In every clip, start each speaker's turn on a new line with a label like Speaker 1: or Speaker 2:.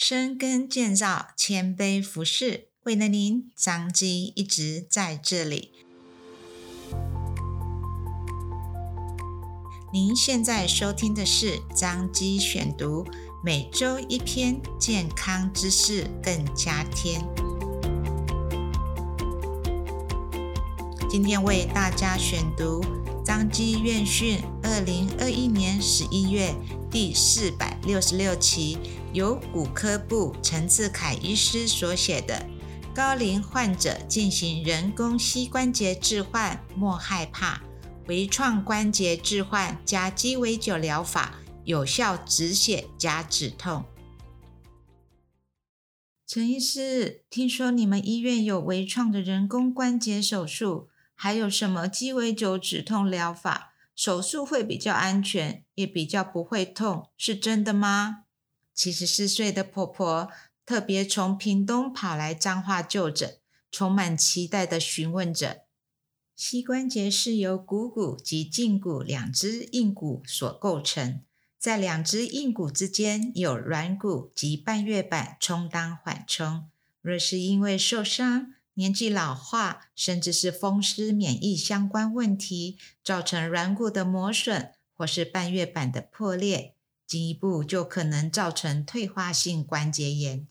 Speaker 1: 深耕建造，谦卑服侍，为了您，张基一直在这里。您现在收听的是张基选读，每周一篇健康知识，更加添。今天为大家选读张基院讯二零二一年十一月第四百六十六期。由骨科部陈志凯医师所写的《高龄患者进行人工膝关节置换莫害怕，微创关节置换加鸡尾酒疗法有效止血加止痛》。陈医师，听说你们医院有微创的人工关节手术，还有什么鸡尾酒止痛疗法？手术会比较安全，也比较不会痛，是真的吗？七十四岁的婆婆特别从屏东跑来彰化就诊，充满期待地询问着：膝关节是由股骨及胫骨两只硬骨所构成，在两只硬骨之间有软骨及半月板充当缓冲。若是因为受伤、年纪老化，甚至是风湿免疫相关问题，造成软骨的磨损或是半月板的破裂。进一步就可能造成退化性关节炎。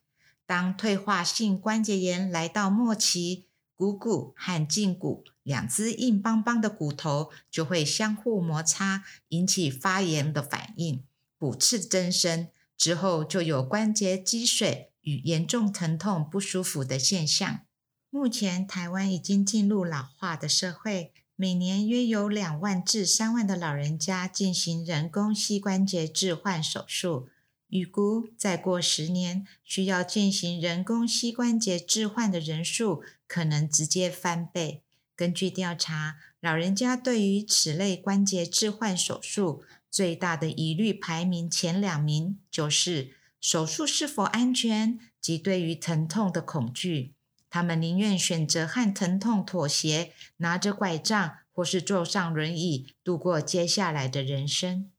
Speaker 1: 当退化性关节炎来到末期，股骨和胫骨两只硬邦邦的骨头就会相互摩擦，引起发炎的反应，骨刺增生，之后就有关节积水与严重疼痛不舒服的现象。目前台湾已经进入老化的社会。每年约有两万至三万的老人家进行人工膝关节置换手术，预估再过十年，需要进行人工膝关节置换的人数可能直接翻倍。根据调查，老人家对于此类关节置换手术最大的疑虑排名前两名，就是手术是否安全及对于疼痛的恐惧。他们宁愿选择和疼痛妥协，拿着拐杖或是坐上轮椅度过接下来的人生。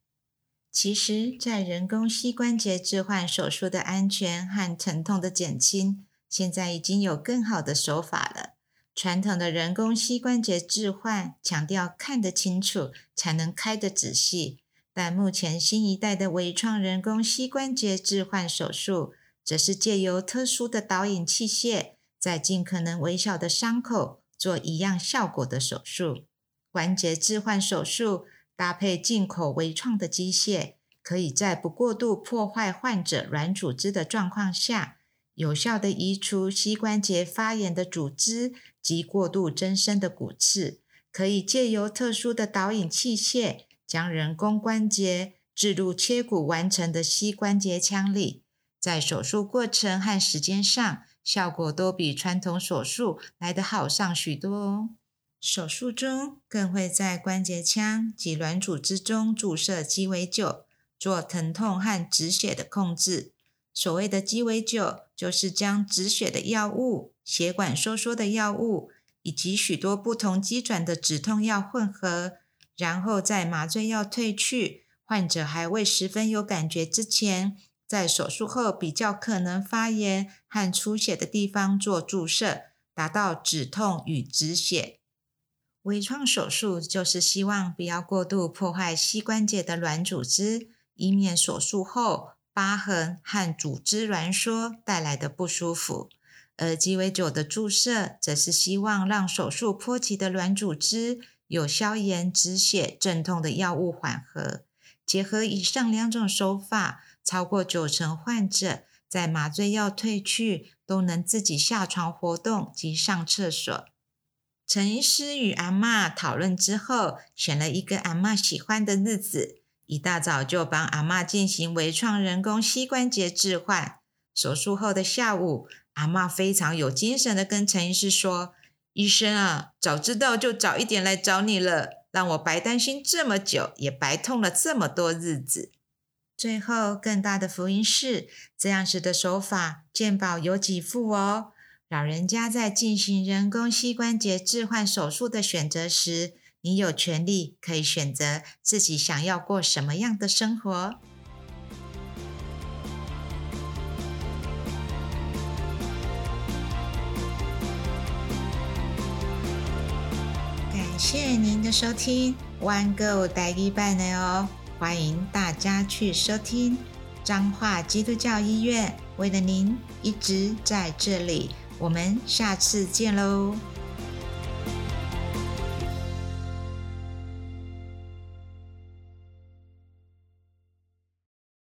Speaker 1: 其实，在人工膝关节置换手术的安全和疼痛的减轻，现在已经有更好的手法了。传统的人工膝关节置换强调看得清楚才能开得仔细，但目前新一代的微创人工膝关节置换手术，则是借由特殊的导引器械。在尽可能微小的伤口做一样效果的手术，关节置换手术搭配进口微创的机械，可以在不过度破坏患者软组织的状况下，有效地移除膝关节发炎的组织及过度增生的骨刺。可以借由特殊的导引器械，将人工关节置入切骨完成的膝关节腔里，在手术过程和时间上，效果都比传统手术来得好上许多哦。手术中更会在关节腔及软组织中注射鸡尾酒，做疼痛和止血的控制。所谓的鸡尾酒，就是将止血的药物、血管收缩的药物以及许多不同机转的止痛药混合，然后在麻醉药退去、患者还未十分有感觉之前。在手术后比较可能发炎和出血的地方做注射，达到止痛与止血。微创手术就是希望不要过度破坏膝关节的软组织，以免手术后疤痕和组织挛缩带来的不舒服。而鸡尾酒的注射，则是希望让手术波及的软组织有消炎、止血、镇痛的药物缓和。结合以上两种手法。超过九成患者在麻醉药退去都能自己下床活动及上厕所。陈医师与阿嬷讨论之后，选了一个阿嬷喜欢的日子，一大早就帮阿嬷进行微创人工膝关节置换。手术后的下午，阿嬷非常有精神的跟陈医师说：“医生啊，早知道就早一点来找你了，让我白担心这么久，也白痛了这么多日子。”最后，更大的福音是这样子的手法，健保有几副哦。老人家在进行人工膝关节置换手术的选择时，你有权利可以选择自己想要过什么样的生活。感谢您的收听，One Go 带一半的哦。欢迎大家去收听彰化基督教医院，为了您一直在这里，我们下次见喽。